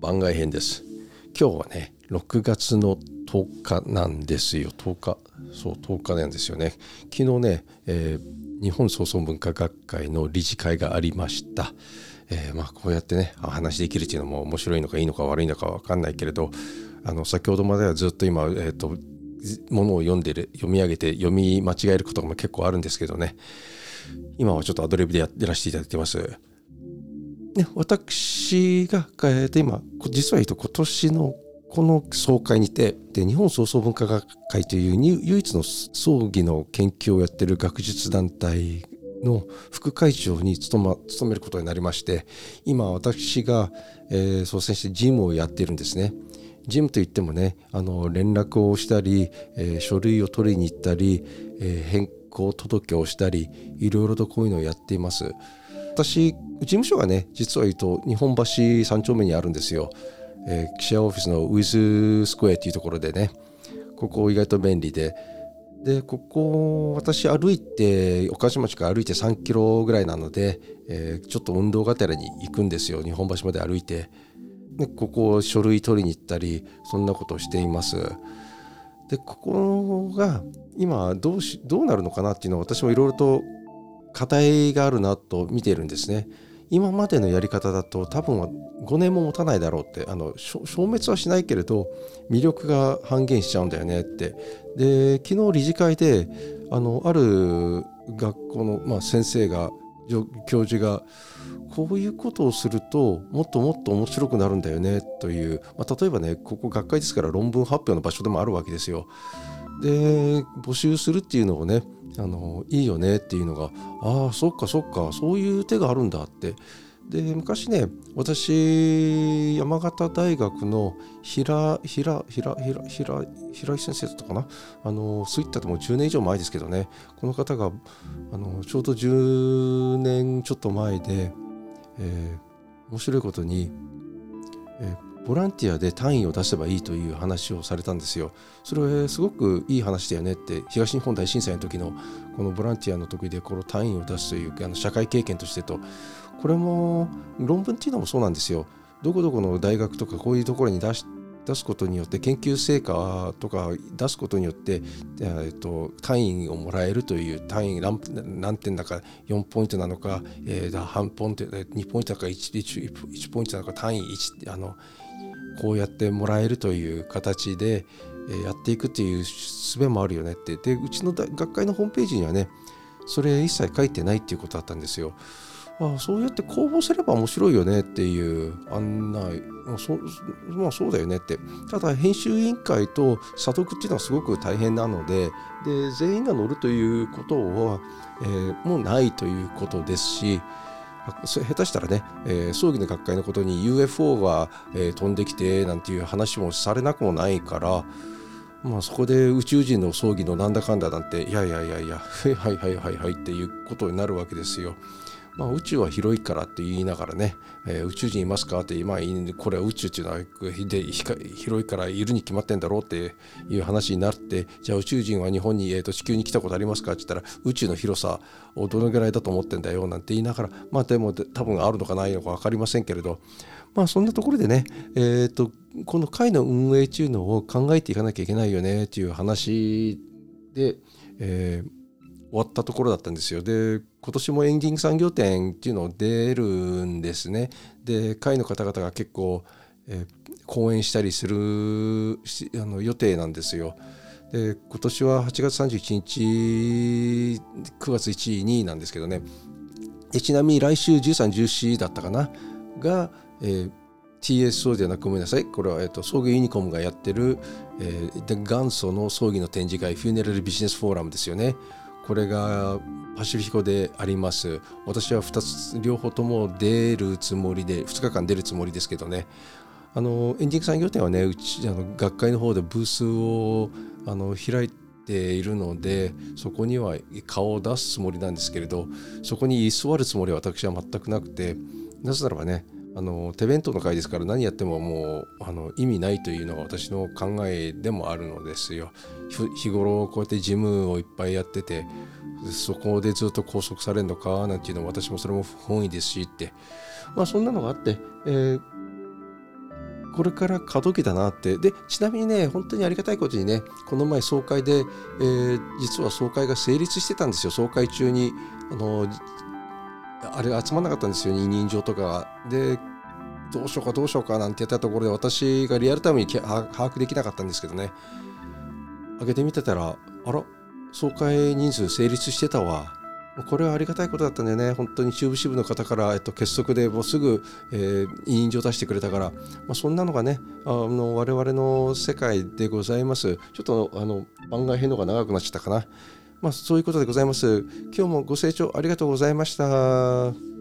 番外編です。今日はね6月の10日なんですよ。10日。そう10日なんですよね。昨日ね、えー、日本創文化学会の理事会がありました。えー、まあこうやってねお話できるっていうのも面白いのかいいのか悪いのか分かんないけれどあの先ほどまではずっと今、えーと、ものを読んでる読み上げて読み間違えることも結構あるんですけどね。今はちょっとアドリブでやってらせていただいてます。ね、私が、えー、と今実は言うと今年のこの総会にてで日本創造文化学会という唯一の葬儀の研究をやっている学術団体の副会長に務,、ま、務めることになりまして今私が、えー、率先して事務をやっているんですね。事務といってもねあの連絡をしたり、えー、書類を取りに行ったり、えー、変更届をしたりいろいろとこういうのをやっています。私事務所がね実は言うと日本橋3丁目にあるんですよ、えー、記者オフィスのウィズスクエアっていうところでねここ意外と便利で。でここ私歩いて岡島町から歩いて3キロぐらいなので、えー、ちょっと運動がてらに行くんですよ。日本橋まで歩いて。でここ書類取りに行ったりそんなことをしています。でここが今どうしどうなるのかなっていうのを私もいろいろと課題があるなと見ているんですね。今までのやり方だと多分は5年も持たないだろうってあの消滅はしないけれど魅力が半減しちゃうんだよねってで昨日理事会であのある学校の、まあ、先生が教授がこういうことをするともっともっと面白くなるんだよねという、まあ、例えばねここ学会ですから論文発表の場所でもあるわけですよ。で募集するっていうのをねあのいいよねっていうのがああそっかそっかそういう手があるんだって。で昔ね私山形大学の平平平平平平井先生だったかな？あのそういったともう10年以上前ですけどね。この方があのちょうど10年ちょっと前で、えー、面白いことに、えーボランティアで単位を出せばいいという話をされたんですよ。それはすごくいい話だよねって東日本大震災の時のこのボランティアの時でこの単位を出すというあの社会経験としてとこれも論文っていうのもそうなんですよ。どこどこの大学とかこういうところに出し出すことによって研究成果とか出すことによって、えーと、単位をもらえるという単位何何点だか4ポイントなのか、えー、半ポイント2ポイントだか 1, 1, ポイントなのか単位1あのこうやってもらえるという形でやっていくっていう術もあるよねって。でうちの学会のホームページにはねそれ一切書いてないっていうことだったんですよ。あそうやって公募すれば面白いよねっていう案内そまあそうだよねってただ編集委員会と査読っていうのはすごく大変なのでで全員が乗るということは、えー、もうないということですし下手したらね、えー、葬儀の学会のことに UFO が、えー、飛んできてなんていう話もされなくもないから、まあ、そこで宇宙人の葬儀のなんだかんだなんていやいやいやいや はいはいはいはいっていうことになるわけですよ。まあ、宇宙は広いからって言いながらね、えー、宇宙人いますかって、まあ、これは宇宙っていうのはで広いからいるに決まってんだろうっていう話になってじゃあ宇宙人は日本に、えー、と地球に来たことありますかって言ったら宇宙の広さをどのぐらいだと思ってんだよなんて言いながらまあでも多分あるのかないのか分かりませんけれどまあそんなところでね、えーと、この会の運営っていうのを考えていかなきゃいけないよねっていう話で、えー終わったところだったんですよ。で今年もエンディング産業展っていうのを出るんですね。で会の方々が結構、えー、講演したりするあの予定なんですよ。で今年は8月31日9月1位2位なんですけどねでちなみに来週13、14だったかな？が、えー TSO ではなくごめんなさい。これは、えっと、葬儀ユニコムがやってる、えー、元祖の葬儀の展示会、フューネラルビジネスフォーラムですよね。これがパシフィコであります。私は2つ両方とも出るつもりで2日間出るつもりですけどね。あのエンディング産業展はねうちあの学会の方でブースをあの開いているのでそこには顔を出すつもりなんですけれどそこに居座るつもりは私は全くなくてなぜならばねあの手弁当の会ですから何やってももうあの意味ないというのが私の考えでもあるのですよ。日頃こうやって事務をいっぱいやっててそこでずっと拘束されるのかなんていうのは私もそれも不本意ですしって。まあそんなのがあって、えー、これから過渡期だなって。でちなみにね本当にありがたいことにねこの前総会で、えー、実は総会が成立してたんですよ。総会中にあのあれ集まんなかったんですよ委任状とかでどうしようかどうしようかなんてやったところで私がリアルタイムに把握できなかったんですけどね。開けてみてたらあら総会人数成立してたわ。これはありがたいことだったんだよね。本当に中部支部の方から、えっと、結束でもうすぐ、えー、委任状出してくれたから、まあ、そんなのがねあの我々の世界でございます。ちょっとあの番外編のが長くなっちゃったかな。まあそういうことでございます。今日もご清聴ありがとうございました。